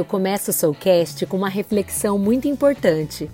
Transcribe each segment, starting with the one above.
eu começo o Soulcast com uma reflexão muito importante.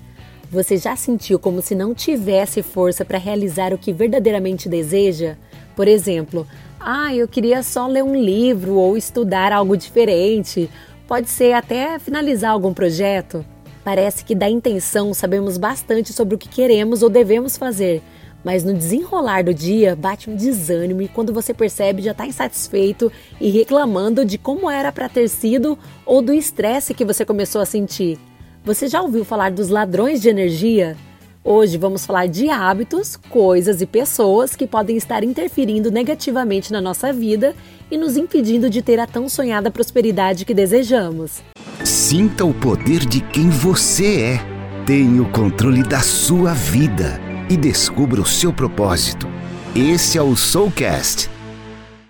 Você já sentiu como se não tivesse força para realizar o que verdadeiramente deseja? Por exemplo, ah, eu queria só ler um livro ou estudar algo diferente. Pode ser até finalizar algum projeto. Parece que da intenção sabemos bastante sobre o que queremos ou devemos fazer, mas no desenrolar do dia bate um desânimo e quando você percebe já está insatisfeito e reclamando de como era para ter sido ou do estresse que você começou a sentir. Você já ouviu falar dos ladrões de energia? Hoje vamos falar de hábitos, coisas e pessoas que podem estar interferindo negativamente na nossa vida e nos impedindo de ter a tão sonhada prosperidade que desejamos. Sinta o poder de quem você é. Tenha o controle da sua vida e descubra o seu propósito. Esse é o Soulcast.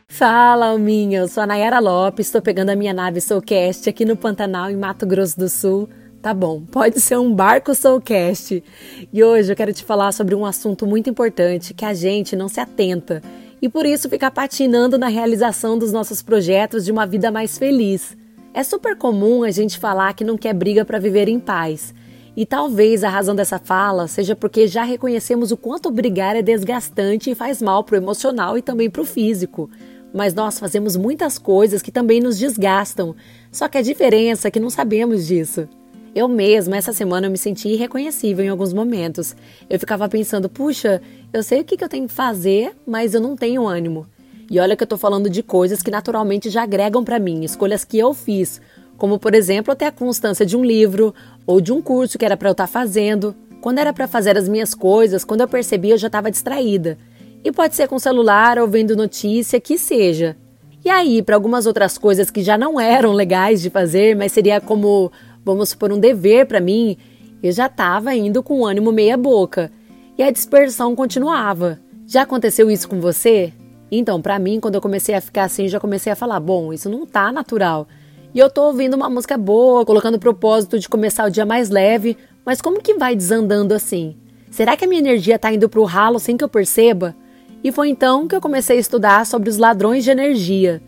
Fala, Alminha! Eu sou a Nayara Lopes, estou pegando a minha nave Soulcast aqui no Pantanal, em Mato Grosso do Sul. Tá bom, pode ser um barco Soulcast. E hoje eu quero te falar sobre um assunto muito importante que a gente não se atenta e por isso fica patinando na realização dos nossos projetos de uma vida mais feliz. É super comum a gente falar que não quer briga para viver em paz. E talvez a razão dessa fala seja porque já reconhecemos o quanto brigar é desgastante e faz mal pro emocional e também pro físico. Mas nós fazemos muitas coisas que também nos desgastam. Só que a diferença é que não sabemos disso. Eu mesma, essa semana, eu me senti irreconhecível em alguns momentos. Eu ficava pensando, puxa, eu sei o que, eu tenho que fazer, mas eu não tenho ânimo. E olha que eu tô falando de coisas que naturalmente já agregam para mim, escolhas que eu fiz, como por exemplo até a constância de um livro ou de um curso que era para eu estar tá fazendo. Quando era para fazer as minhas coisas, quando eu percebi eu já estava distraída. E pode ser com celular ou vendo notícia, que seja. E aí, para algumas outras coisas que já não eram legais de fazer, mas seria como, vamos supor, um dever para mim, eu já estava indo com o ânimo meia boca. E a dispersão continuava. Já aconteceu isso com você? Então, para mim, quando eu comecei a ficar assim, já comecei a falar: bom, isso não tá natural. E eu tô ouvindo uma música boa, colocando o propósito de começar o dia mais leve, mas como que vai desandando assim? Será que a minha energia tá indo pro ralo sem que eu perceba? E foi então que eu comecei a estudar sobre os ladrões de energia.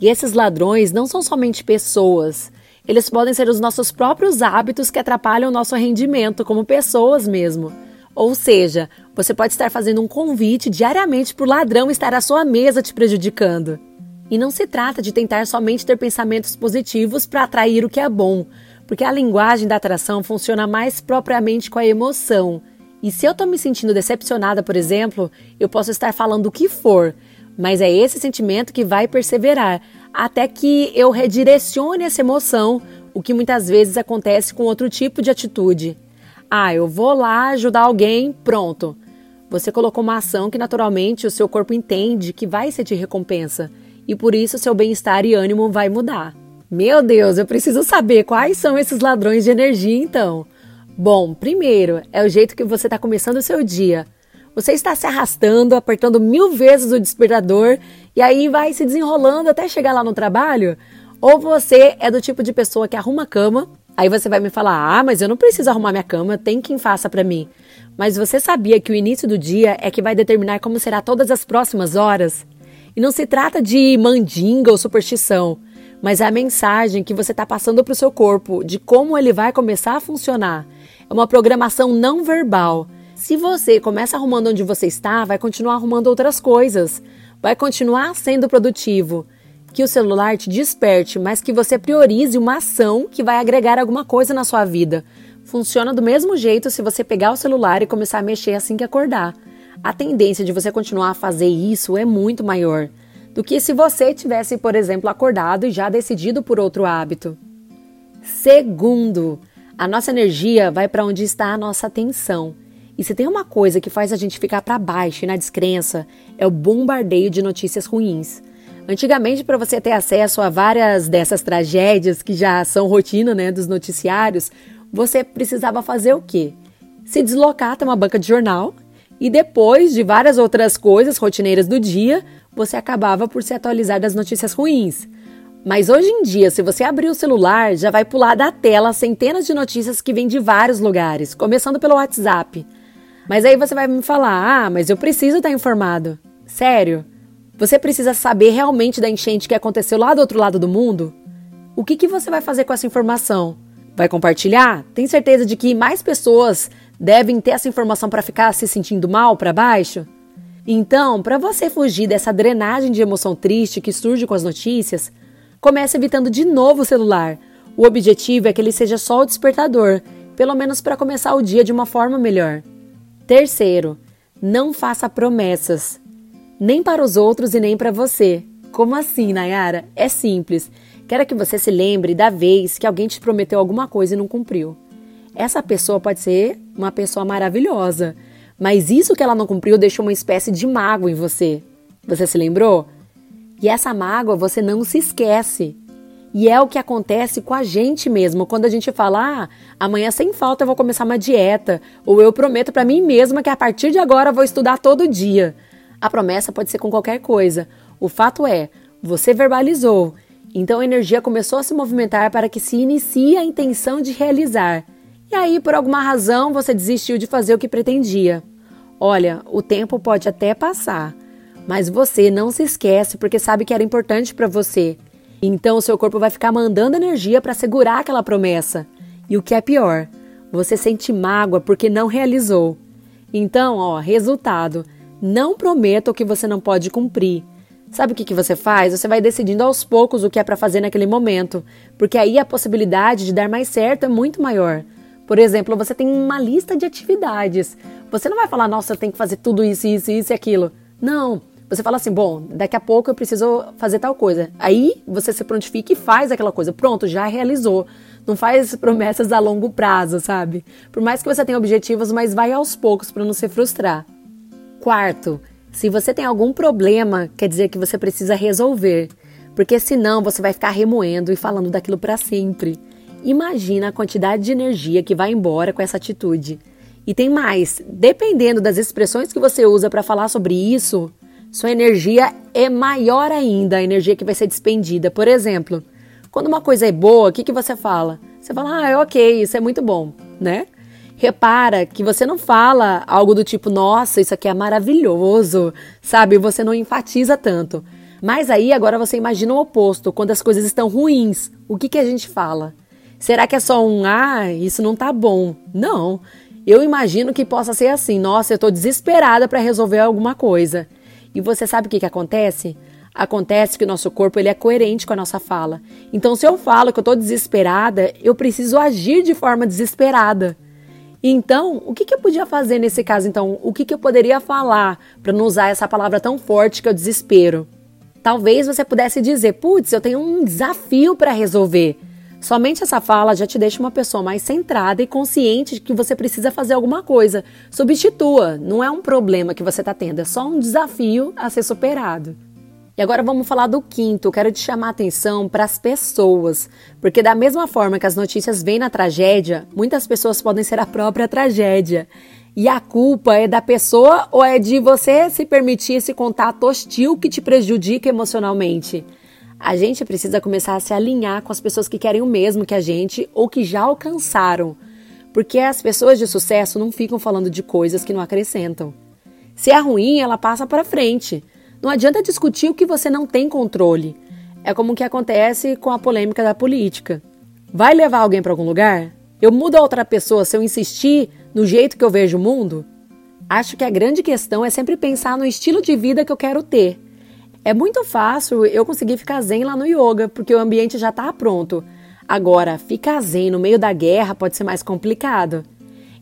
E esses ladrões não são somente pessoas, eles podem ser os nossos próprios hábitos que atrapalham o nosso rendimento como pessoas mesmo. Ou seja, você pode estar fazendo um convite diariamente para o ladrão estar à sua mesa te prejudicando. E não se trata de tentar somente ter pensamentos positivos para atrair o que é bom, porque a linguagem da atração funciona mais propriamente com a emoção. E se eu estou me sentindo decepcionada, por exemplo, eu posso estar falando o que for, mas é esse sentimento que vai perseverar até que eu redirecione essa emoção, o que muitas vezes acontece com outro tipo de atitude. Ah, eu vou lá ajudar alguém, pronto. Você colocou uma ação que naturalmente o seu corpo entende que vai ser de recompensa e por isso seu bem-estar e ânimo vai mudar. Meu Deus, eu preciso saber quais são esses ladrões de energia então. Bom, primeiro é o jeito que você está começando o seu dia. Você está se arrastando, apertando mil vezes o despertador e aí vai se desenrolando até chegar lá no trabalho? Ou você é do tipo de pessoa que arruma a cama, Aí você vai me falar: "Ah, mas eu não preciso arrumar minha cama, tem quem faça para mim". Mas você sabia que o início do dia é que vai determinar como será todas as próximas horas? E não se trata de mandinga ou superstição, mas é a mensagem que você está passando para o seu corpo de como ele vai começar a funcionar. É uma programação não verbal. Se você começa arrumando onde você está, vai continuar arrumando outras coisas, vai continuar sendo produtivo que o celular te desperte, mas que você priorize uma ação que vai agregar alguma coisa na sua vida. Funciona do mesmo jeito se você pegar o celular e começar a mexer assim que acordar. A tendência de você continuar a fazer isso é muito maior do que se você tivesse, por exemplo, acordado e já decidido por outro hábito. Segundo, a nossa energia vai para onde está a nossa atenção. E se tem uma coisa que faz a gente ficar para baixo e na descrença, é o bombardeio de notícias ruins. Antigamente, para você ter acesso a várias dessas tragédias que já são rotina né, dos noticiários, você precisava fazer o quê? Se deslocar até uma banca de jornal e depois de várias outras coisas rotineiras do dia, você acabava por se atualizar das notícias ruins. Mas hoje em dia, se você abrir o celular, já vai pular da tela centenas de notícias que vêm de vários lugares, começando pelo WhatsApp. Mas aí você vai me falar: ah, mas eu preciso estar informado. Sério? Você precisa saber realmente da enchente que aconteceu lá do outro lado do mundo? O que, que você vai fazer com essa informação? Vai compartilhar? Tem certeza de que mais pessoas devem ter essa informação para ficar se sentindo mal para baixo? Então, para você fugir dessa drenagem de emoção triste que surge com as notícias, comece evitando de novo o celular. O objetivo é que ele seja só o despertador, pelo menos para começar o dia de uma forma melhor. Terceiro, não faça promessas, nem para os outros e nem para você. Como assim, Nayara? É simples. Quero que você se lembre da vez que alguém te prometeu alguma coisa e não cumpriu. Essa pessoa pode ser uma pessoa maravilhosa, mas isso que ela não cumpriu deixou uma espécie de mágoa em você. Você se lembrou? E essa mágoa você não se esquece. E é o que acontece com a gente mesmo, quando a gente fala: ah, amanhã sem falta eu vou começar uma dieta, ou eu prometo para mim mesma que a partir de agora eu vou estudar todo dia. A promessa pode ser com qualquer coisa. O fato é, você verbalizou, então a energia começou a se movimentar para que se inicie a intenção de realizar. E aí, por alguma razão, você desistiu de fazer o que pretendia. Olha, o tempo pode até passar, mas você não se esquece porque sabe que era importante para você. Então o seu corpo vai ficar mandando energia para segurar aquela promessa. E o que é pior, você sente mágoa porque não realizou. Então, ó, resultado: não prometa o que você não pode cumprir. Sabe o que, que você faz? Você vai decidindo aos poucos o que é para fazer naquele momento, porque aí a possibilidade de dar mais certo é muito maior. Por exemplo, você tem uma lista de atividades. Você não vai falar, nossa, eu tenho que fazer tudo isso, isso, isso e aquilo. Não. Você fala assim, bom, daqui a pouco eu preciso fazer tal coisa. Aí você se prontifica e faz aquela coisa. Pronto, já realizou. Não faz promessas a longo prazo, sabe? Por mais que você tenha objetivos, mas vai aos poucos para não se frustrar. Quarto, se você tem algum problema, quer dizer que você precisa resolver, porque senão você vai ficar remoendo e falando daquilo para sempre. Imagina a quantidade de energia que vai embora com essa atitude. E tem mais, dependendo das expressões que você usa para falar sobre isso, sua energia é maior ainda, a energia que vai ser despendida. Por exemplo, quando uma coisa é boa, o que, que você fala? Você fala, ah, é ok, isso é muito bom, né? Repara que você não fala algo do tipo, nossa, isso aqui é maravilhoso, sabe? Você não enfatiza tanto. Mas aí agora você imagina o oposto, quando as coisas estão ruins. O que, que a gente fala? Será que é só um, ah, isso não tá bom? Não. Eu imagino que possa ser assim, nossa, eu tô desesperada para resolver alguma coisa. E você sabe o que, que acontece? Acontece que o nosso corpo ele é coerente com a nossa fala. Então, se eu falo que eu estou desesperada, eu preciso agir de forma desesperada. Então, o que, que eu podia fazer nesse caso? Então, o que, que eu poderia falar para não usar essa palavra tão forte que é o desespero? Talvez você pudesse dizer: putz, eu tenho um desafio para resolver. Somente essa fala já te deixa uma pessoa mais centrada e consciente de que você precisa fazer alguma coisa. Substitua, não é um problema que você está tendo, é só um desafio a ser superado. E agora vamos falar do quinto. Quero te chamar a atenção para as pessoas, porque da mesma forma que as notícias vêm na tragédia, muitas pessoas podem ser a própria tragédia. E a culpa é da pessoa ou é de você se permitir esse contato hostil que te prejudica emocionalmente? A gente precisa começar a se alinhar com as pessoas que querem o mesmo que a gente ou que já alcançaram. Porque as pessoas de sucesso não ficam falando de coisas que não acrescentam. Se é ruim, ela passa para frente. Não adianta discutir o que você não tem controle. É como o que acontece com a polêmica da política. Vai levar alguém para algum lugar? Eu mudo a outra pessoa se eu insistir no jeito que eu vejo o mundo? Acho que a grande questão é sempre pensar no estilo de vida que eu quero ter é muito fácil eu conseguir ficar zen lá no yoga, porque o ambiente já está pronto. Agora, ficar zen no meio da guerra pode ser mais complicado.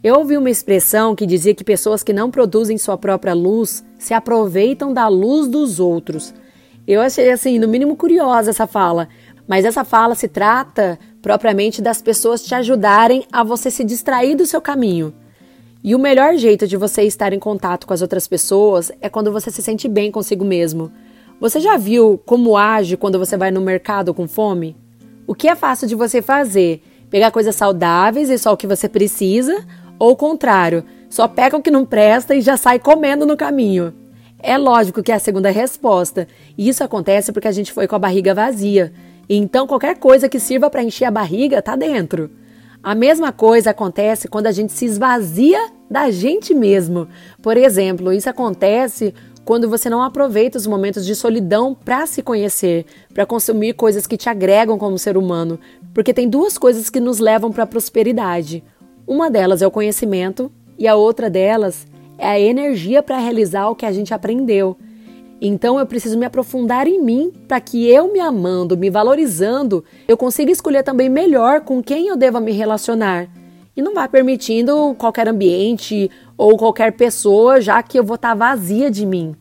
Eu ouvi uma expressão que dizia que pessoas que não produzem sua própria luz se aproveitam da luz dos outros. Eu achei assim, no mínimo curiosa essa fala, mas essa fala se trata propriamente das pessoas te ajudarem a você se distrair do seu caminho. E o melhor jeito de você estar em contato com as outras pessoas é quando você se sente bem consigo mesmo. Você já viu como age quando você vai no mercado com fome? O que é fácil de você fazer? Pegar coisas saudáveis e só o que você precisa? Ou o contrário, só pega o que não presta e já sai comendo no caminho? É lógico que é a segunda resposta. E isso acontece porque a gente foi com a barriga vazia. Então qualquer coisa que sirva para encher a barriga está dentro. A mesma coisa acontece quando a gente se esvazia da gente mesmo. Por exemplo, isso acontece quando você não aproveita os momentos de solidão para se conhecer, para consumir coisas que te agregam como ser humano, porque tem duas coisas que nos levam para a prosperidade. Uma delas é o conhecimento e a outra delas é a energia para realizar o que a gente aprendeu. Então eu preciso me aprofundar em mim para que eu me amando, me valorizando, eu consiga escolher também melhor com quem eu deva me relacionar. E não vá permitindo qualquer ambiente ou qualquer pessoa, já que eu vou estar tá vazia de mim.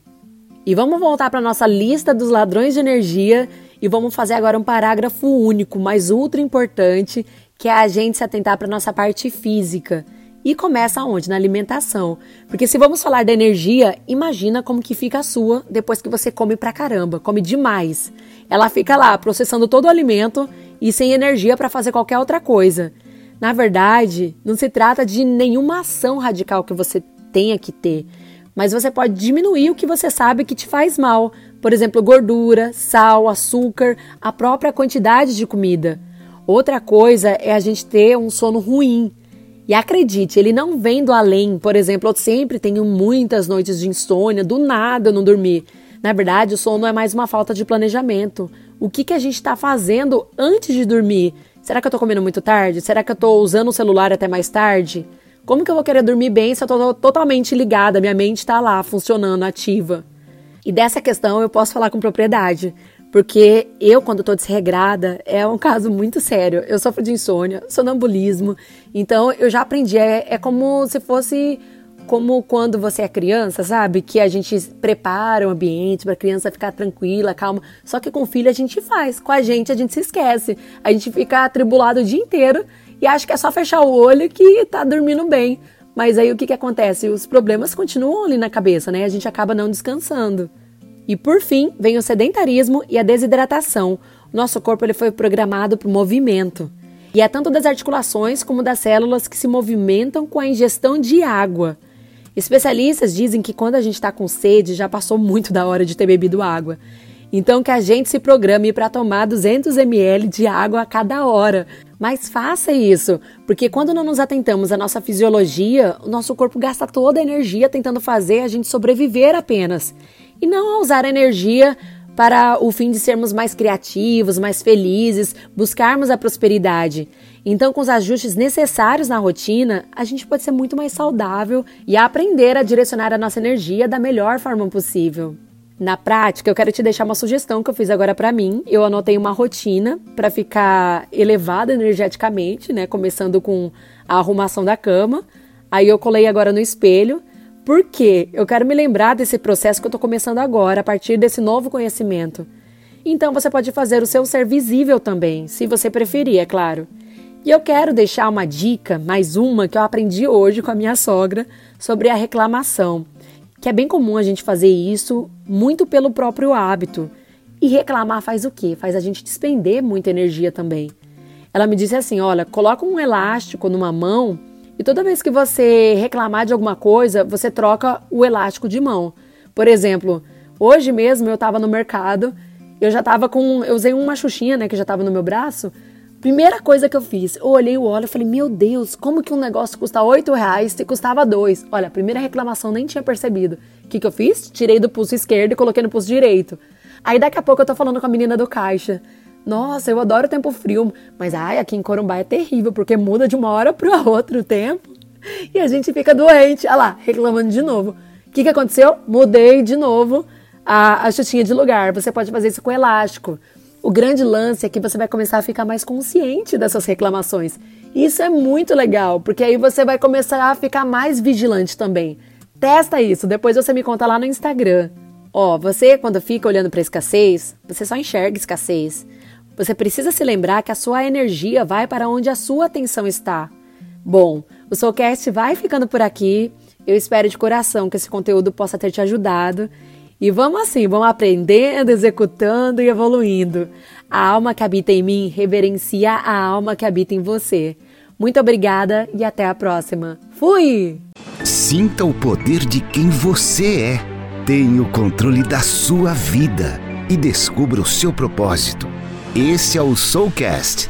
E vamos voltar para nossa lista dos ladrões de energia e vamos fazer agora um parágrafo único, mas ultra importante, que é a gente se atentar para nossa parte física. E começa onde? Na alimentação. Porque se vamos falar da energia, imagina como que fica a sua depois que você come pra caramba, come demais. Ela fica lá processando todo o alimento e sem energia para fazer qualquer outra coisa. Na verdade, não se trata de nenhuma ação radical que você tenha que ter, mas você pode diminuir o que você sabe que te faz mal, por exemplo, gordura, sal, açúcar, a própria quantidade de comida. Outra coisa é a gente ter um sono ruim. E acredite, ele não vem do além. Por exemplo, eu sempre tenho muitas noites de insônia, do nada eu não dormir. Na verdade, o sono é mais uma falta de planejamento. O que, que a gente está fazendo antes de dormir? Será que eu estou comendo muito tarde? Será que eu estou usando o celular até mais tarde? Como que eu vou querer dormir bem se eu estou totalmente ligada, minha mente está lá, funcionando, ativa? E dessa questão eu posso falar com propriedade. Porque eu, quando estou desregrada, é um caso muito sério. Eu sofro de insônia, sonambulismo. Então, eu já aprendi. É, é como se fosse como quando você é criança, sabe? Que a gente prepara o ambiente para a criança ficar tranquila, calma. Só que com filho a gente faz. Com a gente a gente se esquece. A gente fica atribulado o dia inteiro e acha que é só fechar o olho que tá dormindo bem. Mas aí o que, que acontece? Os problemas continuam ali na cabeça, né? A gente acaba não descansando. E por fim, vem o sedentarismo e a desidratação. Nosso corpo ele foi programado para o movimento. E é tanto das articulações como das células que se movimentam com a ingestão de água. Especialistas dizem que quando a gente está com sede, já passou muito da hora de ter bebido água. Então que a gente se programe para tomar 200 ml de água a cada hora. Mas faça isso, porque quando não nos atentamos à nossa fisiologia, o nosso corpo gasta toda a energia tentando fazer a gente sobreviver apenas e não a usar energia para o fim de sermos mais criativos, mais felizes, buscarmos a prosperidade. Então, com os ajustes necessários na rotina, a gente pode ser muito mais saudável e aprender a direcionar a nossa energia da melhor forma possível. Na prática, eu quero te deixar uma sugestão que eu fiz agora para mim. Eu anotei uma rotina para ficar elevada energeticamente, né, começando com a arrumação da cama. Aí eu colei agora no espelho por quê? Eu quero me lembrar desse processo que eu estou começando agora, a partir desse novo conhecimento. Então você pode fazer o seu ser visível também, se você preferir, é claro. E eu quero deixar uma dica, mais uma, que eu aprendi hoje com a minha sogra, sobre a reclamação. Que é bem comum a gente fazer isso muito pelo próprio hábito. E reclamar faz o quê? Faz a gente despender muita energia também. Ela me disse assim: olha, coloca um elástico numa mão e toda vez que você reclamar de alguma coisa, você troca o elástico de mão. Por exemplo, hoje mesmo eu estava no mercado, eu já estava com. Eu usei uma xuxinha, né, que já estava no meu braço. Primeira coisa que eu fiz, eu olhei o óleo e falei, meu Deus, como que um negócio custa 8 reais se custava dois? Olha, a primeira reclamação nem tinha percebido. O que, que eu fiz? Tirei do pulso esquerdo e coloquei no pulso direito. Aí daqui a pouco eu tô falando com a menina do caixa. Nossa, eu adoro o tempo frio, mas ai, aqui em Corumbá é terrível, porque muda de uma hora para outra o tempo e a gente fica doente. Olha lá, reclamando de novo. O que, que aconteceu? Mudei de novo a, a chutinha de lugar. Você pode fazer isso com elástico. O grande lance é que você vai começar a ficar mais consciente dessas reclamações. Isso é muito legal, porque aí você vai começar a ficar mais vigilante também. Testa isso, depois você me conta lá no Instagram. Ó, você quando fica olhando para escassez, você só enxerga escassez. Você precisa se lembrar que a sua energia vai para onde a sua atenção está. Bom, o Soulcast vai ficando por aqui. Eu espero de coração que esse conteúdo possa ter te ajudado. E vamos assim, vamos aprendendo, executando e evoluindo. A alma que habita em mim reverencia a alma que habita em você. Muito obrigada e até a próxima. Fui! Sinta o poder de quem você é. Tenha o controle da sua vida e descubra o seu propósito. Esse é o Soulcast